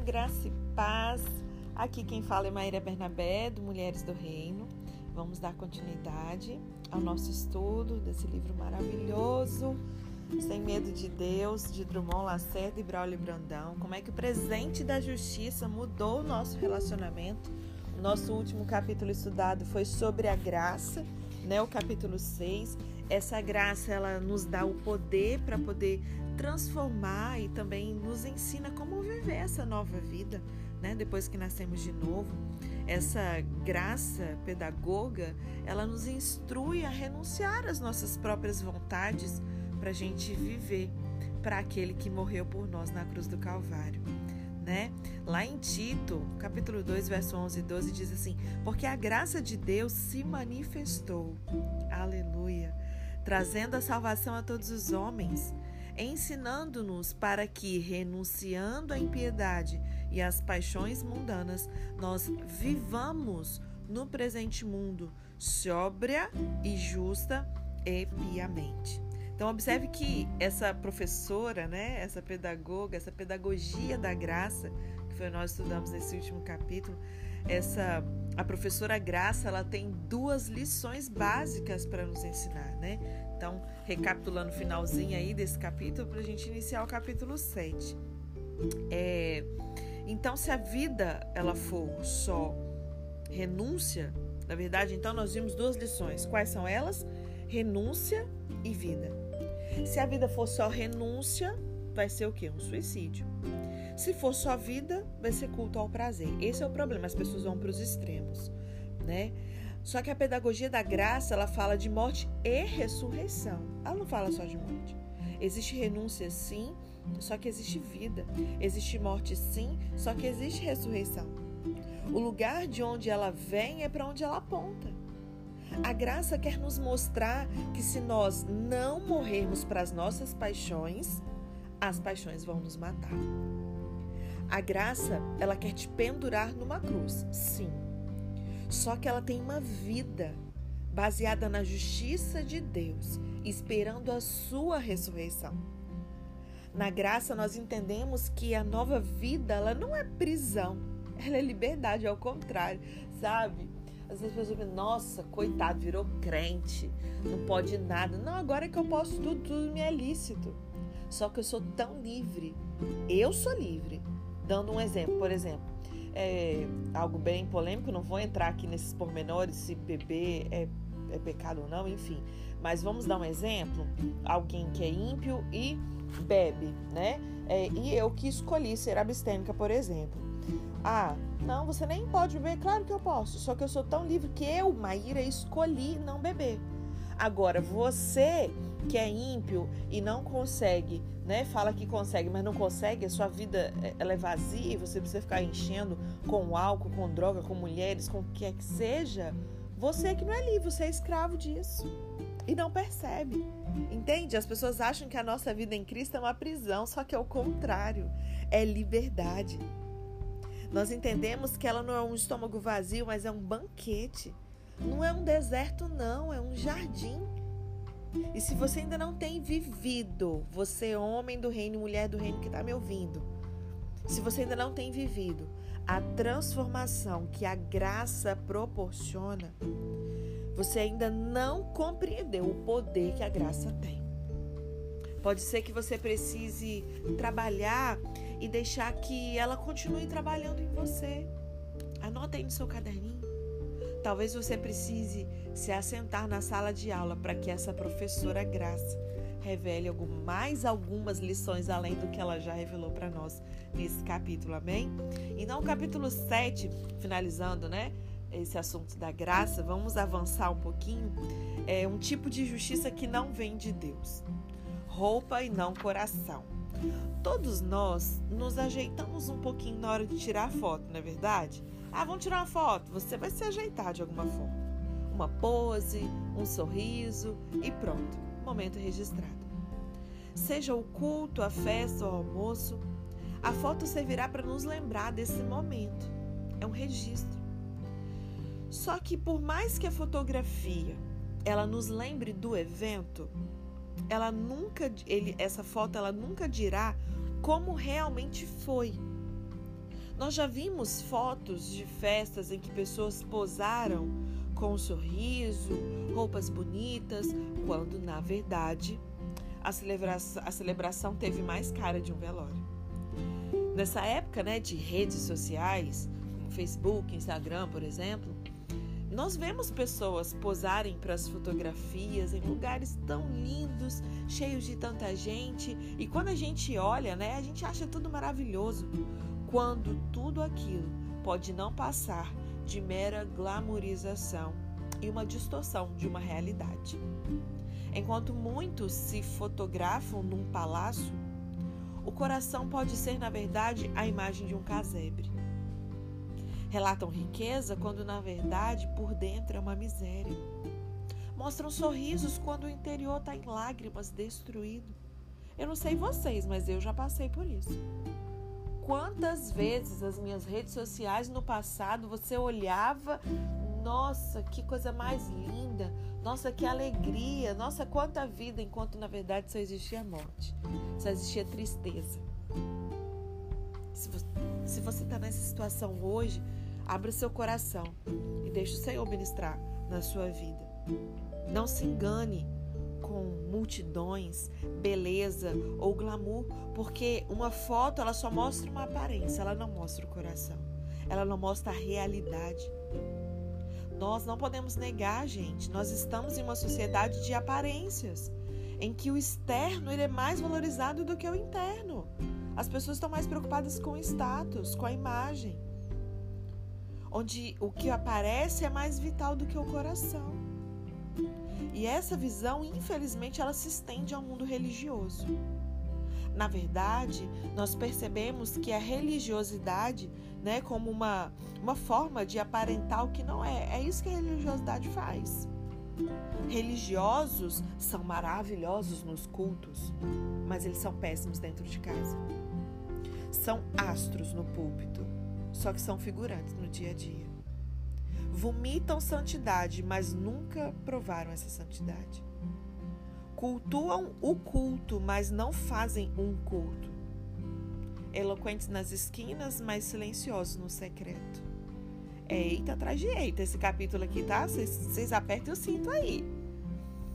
graça e paz. Aqui quem fala é Maíra Bernabé, do Mulheres do Reino. Vamos dar continuidade ao nosso estudo desse livro maravilhoso, Sem Medo de Deus, de Drummond Lacerda e Braulio Brandão. Como é que o presente da justiça mudou o nosso relacionamento. O nosso último capítulo estudado foi sobre a graça, né? O capítulo 6. Essa graça ela nos dá o poder para poder transformar e também nos ensina como viver essa nova vida, né? Depois que nascemos de novo. Essa graça pedagoga, ela nos instrui a renunciar às nossas próprias vontades para a gente viver para aquele que morreu por nós na cruz do Calvário. Né? Lá em Tito, capítulo 2, verso 11 e 12, diz assim: Porque a graça de Deus se manifestou, aleluia, trazendo a salvação a todos os homens, ensinando-nos para que, renunciando à impiedade e às paixões mundanas, nós vivamos no presente mundo sóbria e justa e piamente. Então observe que essa professora, né, essa pedagoga, essa pedagogia da graça, que foi nós estudamos nesse último capítulo, essa a professora Graça, ela tem duas lições básicas para nos ensinar, né? Então, recapitulando o finalzinho aí desse capítulo, para a gente iniciar o capítulo 7. É, então, se a vida ela for só renúncia, na verdade, então nós vimos duas lições. Quais são elas? Renúncia e vida. Se a vida for só renúncia, vai ser o quê? Um suicídio. Se for só vida, vai ser culto ao prazer. Esse é o problema, as pessoas vão para os extremos, né? Só que a pedagogia da graça, ela fala de morte e ressurreição. Ela não fala só de morte. Existe renúncia sim, só que existe vida. Existe morte sim, só que existe ressurreição. O lugar de onde ela vem é para onde ela aponta. A graça quer nos mostrar que se nós não morrermos para as nossas paixões, as paixões vão nos matar. A graça, ela quer te pendurar numa cruz, sim. Só que ela tem uma vida baseada na justiça de Deus, esperando a sua ressurreição. Na graça nós entendemos que a nova vida, ela não é prisão, ela é liberdade, ao contrário, sabe? Às vezes as pessoas pensam, nossa, coitado, virou crente, não pode nada. Não, agora é que eu posso tudo, tudo me é lícito. Só que eu sou tão livre. Eu sou livre. Dando um exemplo, por exemplo, é algo bem polêmico, não vou entrar aqui nesses pormenores se beber é, é pecado ou não, enfim. Mas vamos dar um exemplo: alguém que é ímpio e bebe, né? É, e eu que escolhi ser abstêmica, por exemplo. Ah, não, você nem pode beber. Claro que eu posso, só que eu sou tão livre que eu, Maíra, escolhi não beber. Agora, você que é ímpio e não consegue, né? Fala que consegue, mas não consegue, a sua vida é, ela é vazia e você precisa ficar enchendo com álcool, com droga, com mulheres, com o que é que seja. Você que não é livre, você é escravo disso. E não percebe. Entende? As pessoas acham que a nossa vida em Cristo é uma prisão, só que é o contrário. É liberdade. Nós entendemos que ela não é um estômago vazio, mas é um banquete. Não é um deserto, não, é um jardim. E se você ainda não tem vivido, você, homem do reino, mulher do reino que está me ouvindo, se você ainda não tem vivido a transformação que a graça proporciona, você ainda não compreendeu o poder que a graça tem. Pode ser que você precise trabalhar e deixar que ela continue trabalhando em você. Anota aí no seu caderninho. Talvez você precise se assentar na sala de aula para que essa professora Graça revele mais algumas lições além do que ela já revelou para nós nesse capítulo, amém? Então, o capítulo 7, finalizando, né? Esse assunto da graça, vamos avançar um pouquinho. É um tipo de justiça que não vem de Deus. Roupa e não coração. Todos nós nos ajeitamos um pouquinho na hora de tirar foto, não é verdade? Ah, vamos tirar uma foto. Você vai se ajeitar de alguma forma. Uma pose, um sorriso e pronto. Momento registrado. Seja o culto, a festa ou o almoço, a foto servirá para nos lembrar desse momento. É um registro. Só que por mais que a fotografia ela nos lembre do evento, ela nunca ele essa foto ela nunca dirá como realmente foi. Nós já vimos fotos de festas em que pessoas posaram com um sorriso, roupas bonitas, quando na verdade a celebração, a celebração teve mais cara de um velório. Nessa época né, de redes sociais, como Facebook, Instagram, por exemplo, nós vemos pessoas posarem para as fotografias em lugares tão lindos, cheios de tanta gente, e quando a gente olha, né, a gente acha tudo maravilhoso, quando tudo aquilo pode não passar de mera glamorização e uma distorção de uma realidade. Enquanto muitos se fotografam num palácio, o coração pode ser, na verdade, a imagem de um casebre. Relatam riqueza quando, na verdade, por dentro é uma miséria. Mostram sorrisos quando o interior está em lágrimas, destruído. Eu não sei vocês, mas eu já passei por isso. Quantas vezes as minhas redes sociais no passado você olhava, nossa, que coisa mais linda, nossa, que alegria, nossa, quanta vida, enquanto na verdade só existia morte, só existia tristeza. Se você está nessa situação hoje, abra seu coração e deixe o Senhor ministrar na sua vida. Não se engane com multidões, beleza ou glamour, porque uma foto ela só mostra uma aparência, ela não mostra o coração. Ela não mostra a realidade. Nós não podemos negar, gente. Nós estamos em uma sociedade de aparências, em que o externo ele é mais valorizado do que o interno. As pessoas estão mais preocupadas com o status, com a imagem. Onde o que aparece é mais vital do que o coração. E essa visão, infelizmente, ela se estende ao mundo religioso. Na verdade, nós percebemos que a religiosidade, né, como uma, uma forma de aparentar o que não é, é isso que a religiosidade faz. Religiosos são maravilhosos nos cultos, mas eles são péssimos dentro de casa. São astros no púlpito, só que são figurantes no dia a dia. Vomitam santidade, mas nunca provaram essa santidade cultuam o culto, mas não fazem um culto. Eloquentes nas esquinas, mas silenciosos no secreto. É eita atrás de eita esse capítulo aqui, tá? Vocês apertem o cinto aí.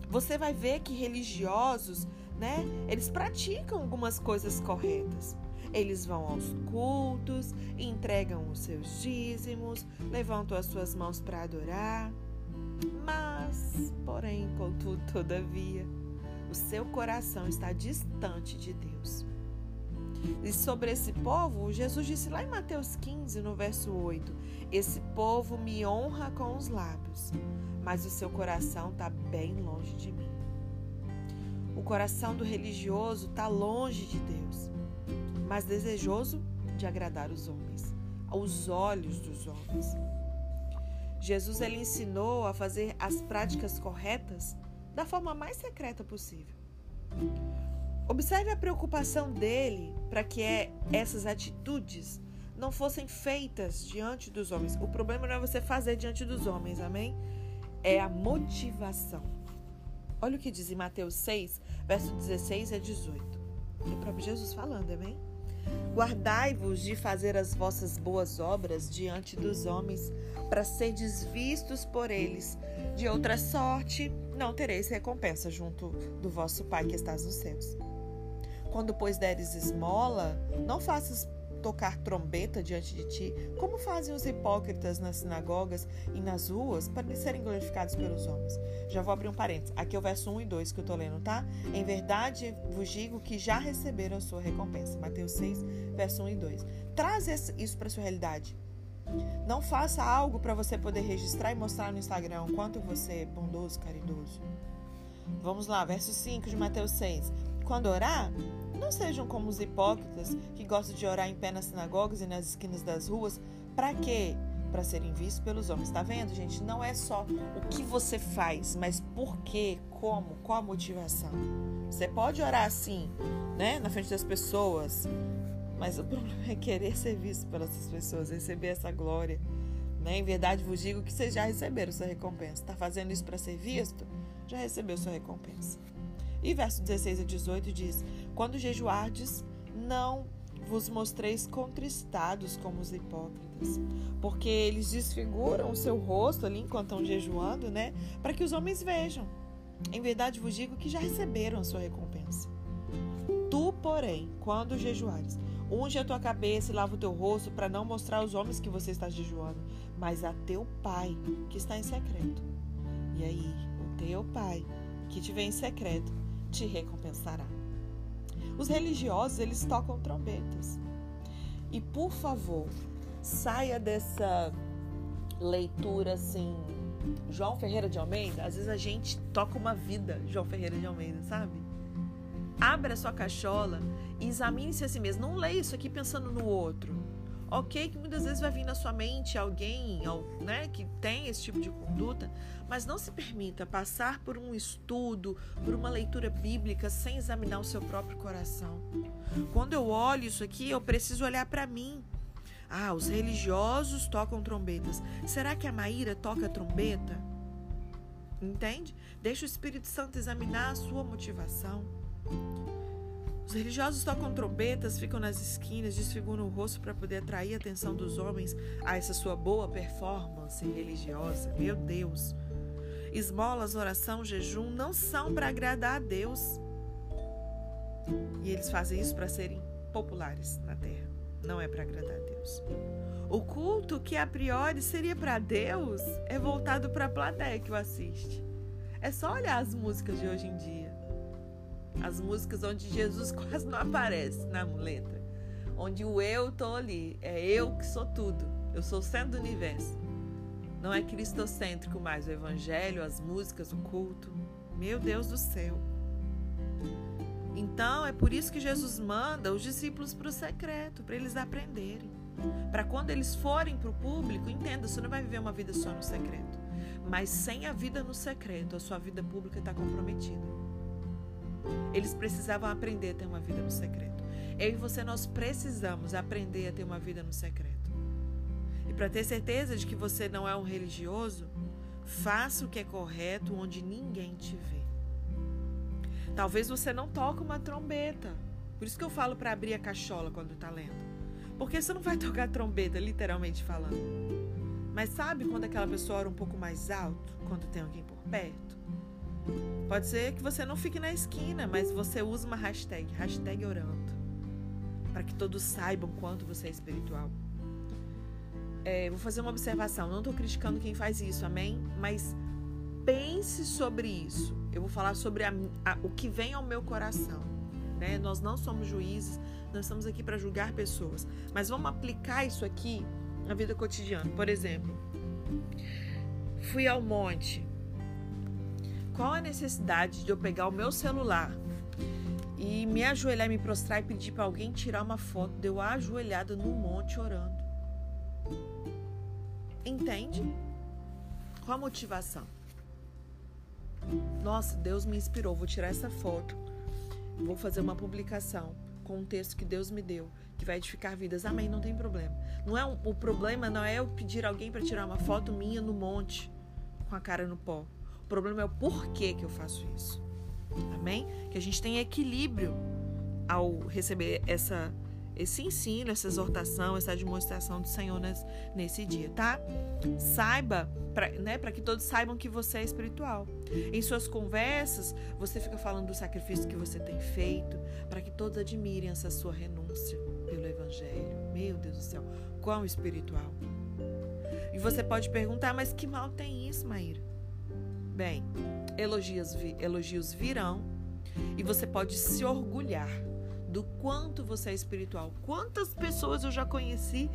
Você vai ver que religiosos, né? Eles praticam algumas coisas corretas. Eles vão aos cultos, entregam os seus dízimos, levantam as suas mãos para adorar. Mas, porém, contudo, todavia, o seu coração está distante de Deus. E sobre esse povo, Jesus disse lá em Mateus 15, no verso 8: Esse povo me honra com os lábios, mas o seu coração está bem longe de mim. O coração do religioso está longe de Deus, mas desejoso de agradar os homens, aos olhos dos homens. Jesus ele ensinou a fazer as práticas corretas da forma mais secreta possível. Observe a preocupação dele para que é, essas atitudes não fossem feitas diante dos homens. O problema não é você fazer diante dos homens, amém? É a motivação. Olha o que diz em Mateus 6, verso 16 a 18. É o próprio Jesus falando, amém? Guardai-vos de fazer as vossas boas obras diante dos homens, para serdes vistos por eles. De outra sorte, não tereis recompensa junto do vosso Pai que estás nos céus. Quando, pois, deres esmola, não faças tocar trombeta diante de ti, como fazem os hipócritas nas sinagogas e nas ruas para serem glorificados pelos homens. Já vou abrir um parênteses. Aqui é o verso 1 e 2 que eu estou lendo, tá? Em verdade vos digo que já receberam a sua recompensa. Mateus 6, verso 1 e 2. Traz isso para sua realidade. Não faça algo para você poder registrar e mostrar no Instagram o quanto você é bondoso, caridoso. Vamos lá, verso 5 de Mateus 6. Quando orar, não sejam como os hipócritas que gostam de orar em pé nas sinagogas e nas esquinas das ruas. Para quê? Para serem vistos pelos homens. Está vendo, gente? Não é só o que você faz, mas por quê, como, qual a motivação. Você pode orar assim, né, na frente das pessoas, mas o problema é querer ser visto pelas pessoas, receber essa glória. Né? Em verdade vos digo que vocês já receberam sua recompensa. Está fazendo isso para ser visto? Já recebeu sua recompensa. E verso 16 a 18 diz: Quando jejuardes, não vos mostreis contristados como os hipócritas, porque eles desfiguram o seu rosto ali enquanto estão jejuando, né? Para que os homens vejam. Em verdade vos digo que já receberam a sua recompensa. Tu, porém, quando jejuares, unge a tua cabeça e lava o teu rosto para não mostrar aos homens que você está jejuando, mas a teu pai que está em secreto. E aí, o teu pai que te vê em secreto te recompensará. Os religiosos, eles tocam trombetas. E por favor, saia dessa leitura assim, João Ferreira de Almeida. Às vezes a gente toca uma vida, João Ferreira de Almeida, sabe? Abra sua cachola e examine-se a si mesmo. Não leia isso aqui pensando no outro. Ok, que muitas vezes vai vir na sua mente alguém né, que tem esse tipo de conduta, mas não se permita passar por um estudo, por uma leitura bíblica sem examinar o seu próprio coração. Quando eu olho isso aqui, eu preciso olhar para mim. Ah, os religiosos tocam trombetas. Será que a Maíra toca trombeta? Entende? Deixa o Espírito Santo examinar a sua motivação. Os religiosos tocam trombetas, ficam nas esquinas, desfiguram o rosto para poder atrair a atenção dos homens a essa sua boa performance religiosa. Meu Deus! Esmolas, oração, jejum não são para agradar a Deus. E eles fazem isso para serem populares na terra. Não é para agradar a Deus. O culto que a priori seria para Deus é voltado para a plateia que o assiste. É só olhar as músicas de hoje em dia. As músicas onde Jesus quase não aparece na letra. Onde o eu tô ali. É eu que sou tudo. Eu sou o centro do universo. Não é cristocêntrico mais o evangelho, as músicas, o culto. Meu Deus do céu. Então é por isso que Jesus manda os discípulos para o secreto, para eles aprenderem. Para quando eles forem para o público, entenda, você não vai viver uma vida só no secreto. Mas sem a vida no secreto, a sua vida pública está comprometida. Eles precisavam aprender a ter uma vida no secreto. Eu e você, nós precisamos aprender a ter uma vida no secreto. E para ter certeza de que você não é um religioso, faça o que é correto onde ninguém te vê. Talvez você não toque uma trombeta. Por isso que eu falo para abrir a cachola quando está lendo. Porque você não vai tocar trombeta, literalmente falando. Mas sabe quando aquela pessoa ora um pouco mais alto, quando tem alguém por perto? Pode ser que você não fique na esquina, mas você usa uma hashtag, hashtag orando, para que todos saibam quanto você é espiritual. É, vou fazer uma observação, não estou criticando quem faz isso, amém? Mas pense sobre isso. Eu vou falar sobre a, a, o que vem ao meu coração. Né? Nós não somos juízes, nós estamos aqui para julgar pessoas, mas vamos aplicar isso aqui na vida cotidiana. Por exemplo, fui ao monte, qual a necessidade de eu pegar o meu celular e me ajoelhar, me prostrar e pedir para alguém tirar uma foto de eu ajoelhada no monte orando? Entende? Qual a motivação? Nossa, Deus me inspirou, vou tirar essa foto. Vou fazer uma publicação com um texto que Deus me deu, que vai edificar vidas. Amém, não tem problema. Não é um, o problema não é eu pedir alguém para tirar uma foto minha no monte com a cara no pó. O problema é o porquê que eu faço isso. Amém? Que a gente tenha equilíbrio ao receber essa esse ensino, essa exortação, essa demonstração do Senhor nesse dia, tá? Saiba, para né, que todos saibam que você é espiritual. Em suas conversas, você fica falando do sacrifício que você tem feito, para que todos admirem essa sua renúncia pelo Evangelho. Meu Deus do céu, quão espiritual. E você pode perguntar, mas que mal tem isso, Maíra? Bem, elogios, elogios virão e você pode se orgulhar do quanto você é espiritual. Quantas pessoas eu já conheci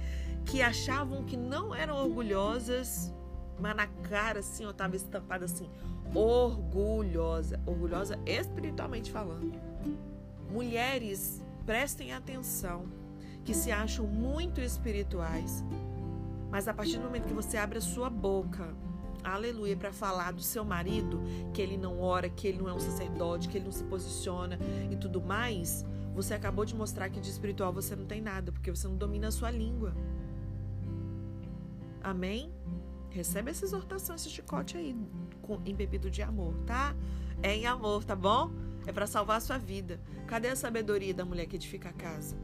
que achavam que não eram orgulhosas, mas na cara assim, eu estava estampada assim, orgulhosa, orgulhosa espiritualmente falando. Mulheres, prestem atenção, que se acham muito espirituais, mas a partir do momento que você abre a sua boca aleluia, para falar do seu marido, que ele não ora, que ele não é um sacerdote, que ele não se posiciona e tudo mais, você acabou de mostrar que de espiritual você não tem nada, porque você não domina a sua língua. Amém? Recebe essa exortação, esse chicote aí, com, embebido de amor, tá? É em amor, tá bom? É para salvar a sua vida. Cadê a sabedoria da mulher que edifica a casa?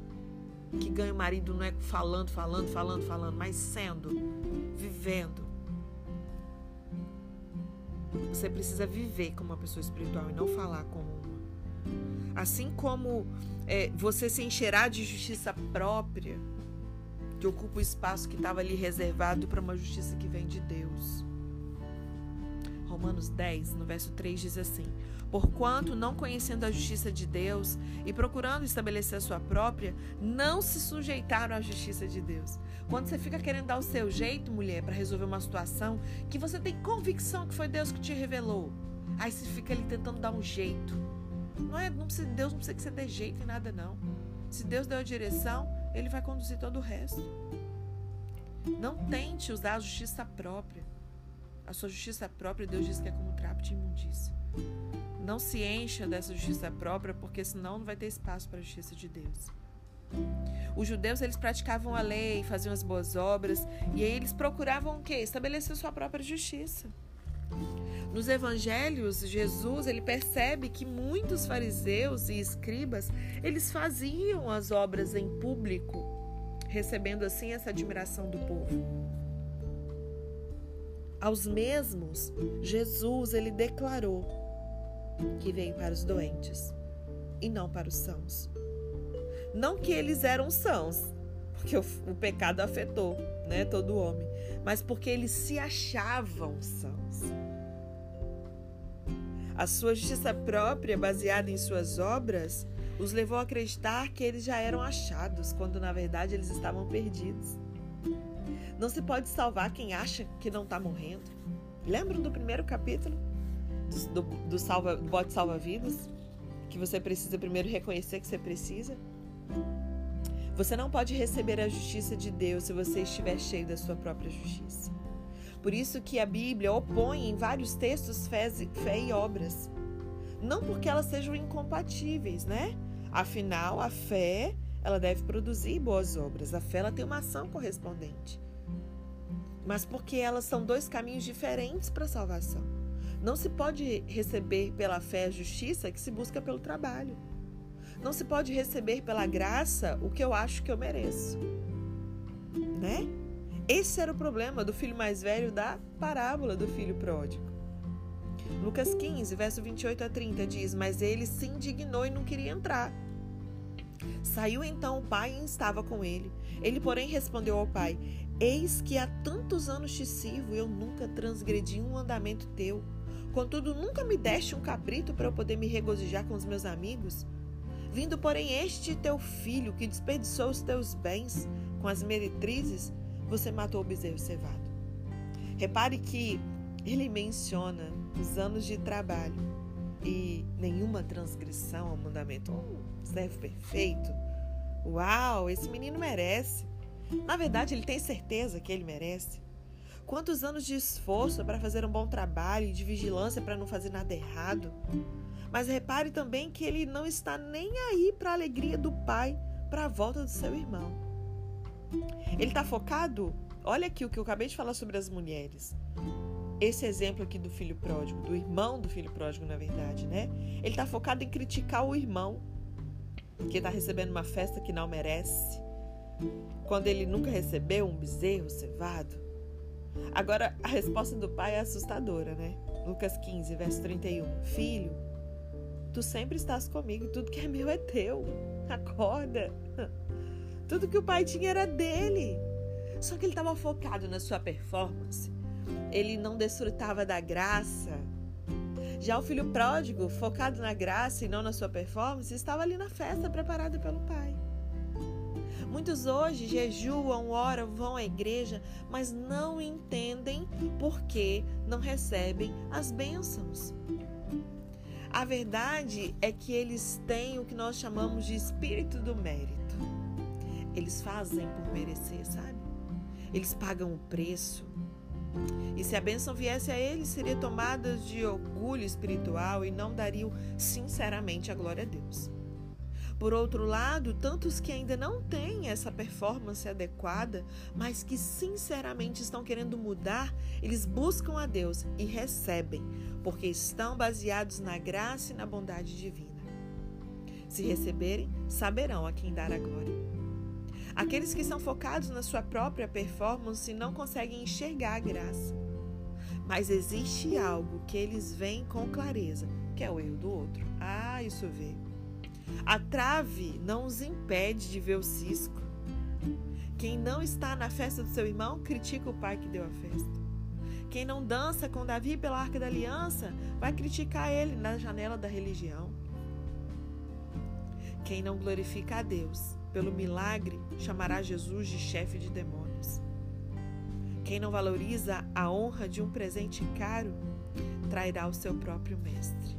que ganha o marido não é falando, falando, falando, falando, mas sendo, vivendo. Você precisa viver como uma pessoa espiritual e não falar como uma. Assim como é, você se encherá de justiça própria, que ocupa o espaço que estava ali reservado para uma justiça que vem de Deus. Romanos 10, no verso 3 diz assim: Porquanto, não conhecendo a justiça de Deus e procurando estabelecer a sua própria, não se sujeitaram à justiça de Deus. Quando você fica querendo dar o seu jeito, mulher, para resolver uma situação que você tem convicção que foi Deus que te revelou, aí você fica ali tentando dar um jeito. Não é, não precisa, Deus não precisa que você dê jeito em nada, não. Se Deus deu a direção, Ele vai conduzir todo o resto. Não tente usar a justiça própria. A sua justiça própria, Deus diz que é como trapo de imundícia. Não se encha dessa justiça própria, porque senão não vai ter espaço para a justiça de Deus. Os judeus eles praticavam a lei, faziam as boas obras e aí eles procuravam o quê? Estabelecer sua própria justiça. Nos evangelhos, Jesus ele percebe que muitos fariseus e escribas eles faziam as obras em público, recebendo assim essa admiração do povo. Aos mesmos, Jesus ele declarou que veio para os doentes e não para os sãos. Não que eles eram sãos, porque o, o pecado afetou né, todo homem, mas porque eles se achavam sãos. A sua justiça própria, baseada em suas obras, os levou a acreditar que eles já eram achados, quando na verdade eles estavam perdidos. Não se pode salvar quem acha que não está morrendo. Lembram do primeiro capítulo? do, do, salva, do bote salva-vidas, que você precisa primeiro reconhecer que você precisa. Você não pode receber a justiça de Deus se você estiver cheio da sua própria justiça. Por isso que a Bíblia opõe em vários textos fé, fé e obras. Não porque elas sejam incompatíveis, né? Afinal, a fé, ela deve produzir boas obras. A fé, ela tem uma ação correspondente. Mas porque elas são dois caminhos diferentes para a salvação. Não se pode receber pela fé a justiça que se busca pelo trabalho. Não se pode receber pela graça o que eu acho que eu mereço. Né? Esse era o problema do filho mais velho da parábola do filho pródigo. Lucas 15, verso 28 a 30 diz: Mas ele se indignou e não queria entrar. Saiu então o pai e estava com ele. Ele, porém, respondeu ao pai: Eis que há tantos anos te sirvo e eu nunca transgredi um mandamento teu. Contudo, nunca me deste um cabrito para eu poder me regozijar com os meus amigos? Vindo, porém, este teu filho que desperdiçou os teus bens com as meretrizes, você matou o bezerro cevado. Repare que ele menciona os anos de trabalho e nenhuma transgressão ao mandamento. Um servo perfeito. Uau, esse menino merece. Na verdade, ele tem certeza que ele merece. Quantos anos de esforço para fazer um bom trabalho e de vigilância para não fazer nada errado. Mas repare também que ele não está nem aí para a alegria do pai, para a volta do seu irmão. Ele está focado? Olha aqui o que eu acabei de falar sobre as mulheres. Esse exemplo aqui do filho pródigo, do irmão do filho pródigo, na verdade, né? Ele está focado em criticar o irmão que está recebendo uma festa que não merece, quando ele nunca recebeu um bezerro cevado. Agora, a resposta do pai é assustadora, né? Lucas 15, verso 31. Filho, tu sempre estás comigo, tudo que é meu é teu. Acorda. Tudo que o pai tinha era dele. Só que ele estava focado na sua performance. Ele não desfrutava da graça. Já o filho pródigo, focado na graça e não na sua performance, estava ali na festa preparada pelo pai. Muitos hoje jejuam, oram, vão à igreja, mas não entendem por que não recebem as bênçãos. A verdade é que eles têm o que nós chamamos de espírito do mérito. Eles fazem por merecer, sabe? Eles pagam o preço. E se a bênção viesse a eles, seria tomada de orgulho espiritual e não dariam sinceramente a glória a Deus. Por outro lado, tantos que ainda não têm essa performance adequada, mas que sinceramente estão querendo mudar, eles buscam a Deus e recebem, porque estão baseados na graça e na bondade divina. Se receberem, saberão a quem dar a glória. Aqueles que são focados na sua própria performance não conseguem enxergar a graça. Mas existe algo que eles veem com clareza, que é o erro do outro. Ah, isso vê. A trave não os impede de ver o cisco. Quem não está na festa do seu irmão, critica o pai que deu a festa. Quem não dança com Davi pela arca da aliança, vai criticar ele na janela da religião. Quem não glorifica a Deus pelo milagre, chamará Jesus de chefe de demônios. Quem não valoriza a honra de um presente caro, trairá o seu próprio mestre.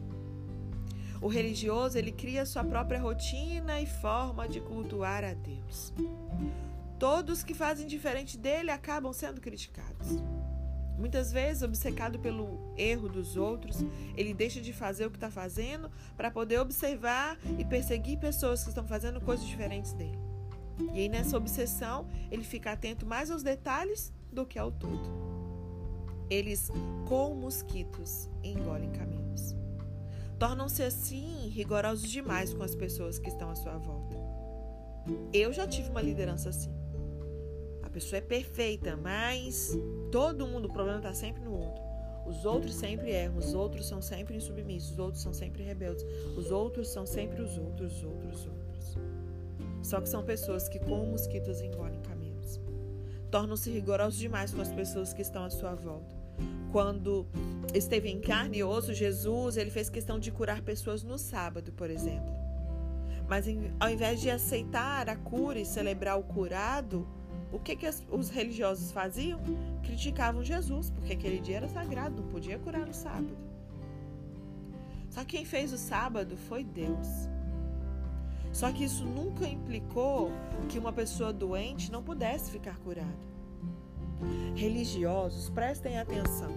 O religioso, ele cria sua própria rotina e forma de cultuar a Deus. Todos que fazem diferente dele acabam sendo criticados. Muitas vezes, obcecado pelo erro dos outros, ele deixa de fazer o que está fazendo para poder observar e perseguir pessoas que estão fazendo coisas diferentes dele. E aí, nessa obsessão, ele fica atento mais aos detalhes do que ao todo. Eles, como mosquitos, engolem caminhos. Tornam-se assim rigorosos demais com as pessoas que estão à sua volta. Eu já tive uma liderança assim pessoa é perfeita, mas todo mundo, o problema está sempre no outro. Os outros sempre erram, os outros são sempre insubmissos, os outros são sempre rebeldes, os outros são sempre os outros, os outros, os outros. Só que são pessoas que, como mosquitos, engolem caminhos. Tornam-se rigorosos demais com as pessoas que estão à sua volta. Quando esteve em carne e osso, Jesus ele fez questão de curar pessoas no sábado, por exemplo. Mas ao invés de aceitar a cura e celebrar o curado, o que, que os religiosos faziam? Criticavam Jesus, porque aquele dia era sagrado, não podia curar no sábado. Só que quem fez o sábado foi Deus. Só que isso nunca implicou que uma pessoa doente não pudesse ficar curada. Religiosos, prestem atenção.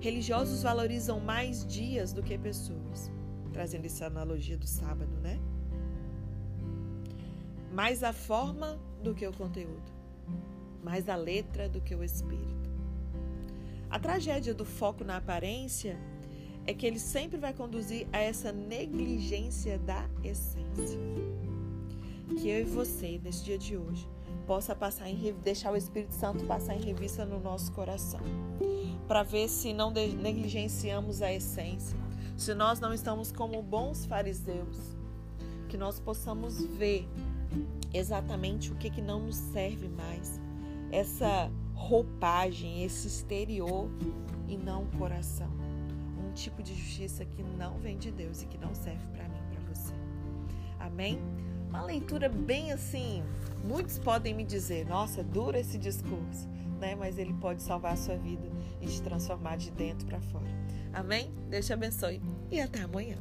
Religiosos valorizam mais dias do que pessoas. Trazendo essa analogia do sábado, né? Mais a forma do que o conteúdo, mais a letra do que o espírito. A tragédia do foco na aparência é que ele sempre vai conduzir a essa negligência da essência. Que eu e você, nesse dia de hoje, possa passar em deixar o Espírito Santo passar em revista no nosso coração, para ver se não negligenciamos a essência, se nós não estamos como bons fariseus, que nós possamos ver exatamente o que, que não nos serve mais. Essa roupagem, esse exterior e não o coração. Um tipo de justiça que não vem de Deus e que não serve para mim, para você. Amém? Uma leitura bem assim. Muitos podem me dizer: nossa, dura esse discurso, né? Mas ele pode salvar a sua vida e te transformar de dentro para fora. Amém? Deus te abençoe e até amanhã.